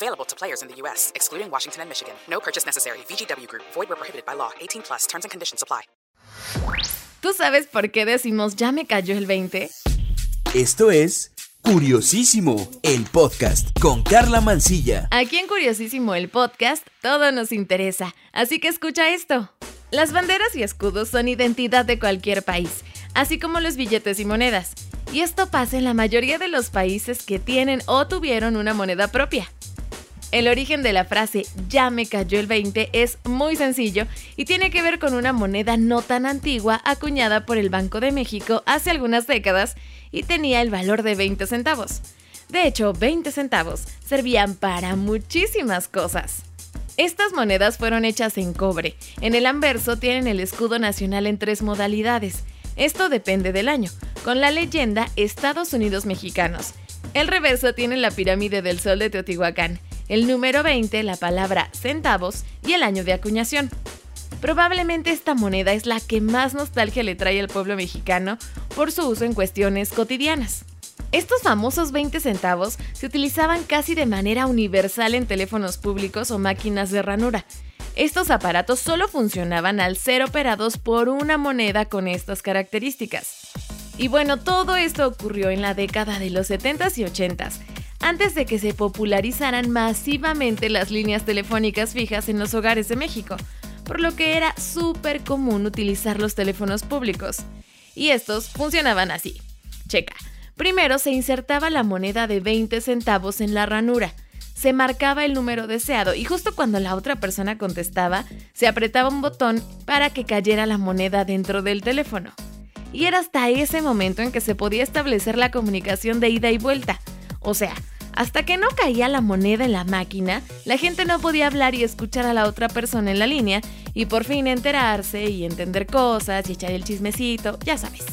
Available to players in the U.S., excluding Washington and Michigan. No purchase necessary. VGW Group. Void where prohibited by law. 18 plus. Terms and conditions apply. ¿Tú sabes por qué decimos ya me cayó el 20? Esto es Curiosísimo, el podcast con Carla Mancilla. Aquí en Curiosísimo el podcast todo nos interesa, así que escucha esto. Las banderas y escudos son identidad de cualquier país, así como los billetes y monedas. Y esto pasa en la mayoría de los países que tienen o tuvieron una moneda propia. El origen de la frase ya me cayó el 20 es muy sencillo y tiene que ver con una moneda no tan antigua acuñada por el Banco de México hace algunas décadas y tenía el valor de 20 centavos. De hecho, 20 centavos servían para muchísimas cosas. Estas monedas fueron hechas en cobre. En el anverso tienen el escudo nacional en tres modalidades. Esto depende del año, con la leyenda Estados Unidos Mexicanos. El reverso tiene la pirámide del Sol de Teotihuacán el número 20, la palabra centavos y el año de acuñación. Probablemente esta moneda es la que más nostalgia le trae al pueblo mexicano por su uso en cuestiones cotidianas. Estos famosos 20 centavos se utilizaban casi de manera universal en teléfonos públicos o máquinas de ranura. Estos aparatos solo funcionaban al ser operados por una moneda con estas características. Y bueno, todo esto ocurrió en la década de los 70s y 80s, antes de que se popularizaran masivamente las líneas telefónicas fijas en los hogares de México, por lo que era súper común utilizar los teléfonos públicos. Y estos funcionaban así. Checa. Primero se insertaba la moneda de 20 centavos en la ranura. Se marcaba el número deseado y justo cuando la otra persona contestaba, se apretaba un botón para que cayera la moneda dentro del teléfono. Y era hasta ese momento en que se podía establecer la comunicación de ida y vuelta. O sea, hasta que no caía la moneda en la máquina, la gente no podía hablar y escuchar a la otra persona en la línea y por fin enterarse y entender cosas y echar el chismecito, ya sabes.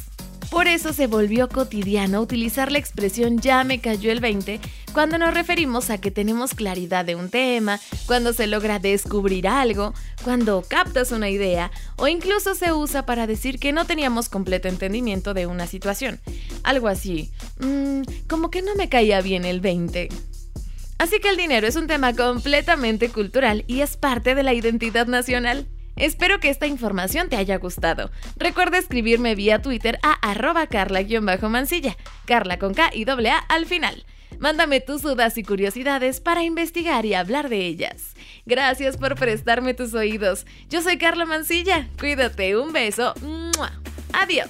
Por eso se volvió cotidiano utilizar la expresión ya me cayó el 20 cuando nos referimos a que tenemos claridad de un tema, cuando se logra descubrir algo, cuando captas una idea o incluso se usa para decir que no teníamos completo entendimiento de una situación. Algo así, mmm, como que no me caía bien el 20. Así que el dinero es un tema completamente cultural y es parte de la identidad nacional. Espero que esta información te haya gustado. Recuerda escribirme vía Twitter a arroba carla-mancilla, carla con K y doble A al final. Mándame tus dudas y curiosidades para investigar y hablar de ellas. Gracias por prestarme tus oídos. Yo soy Carla Mancilla. Cuídate, un beso. Adiós.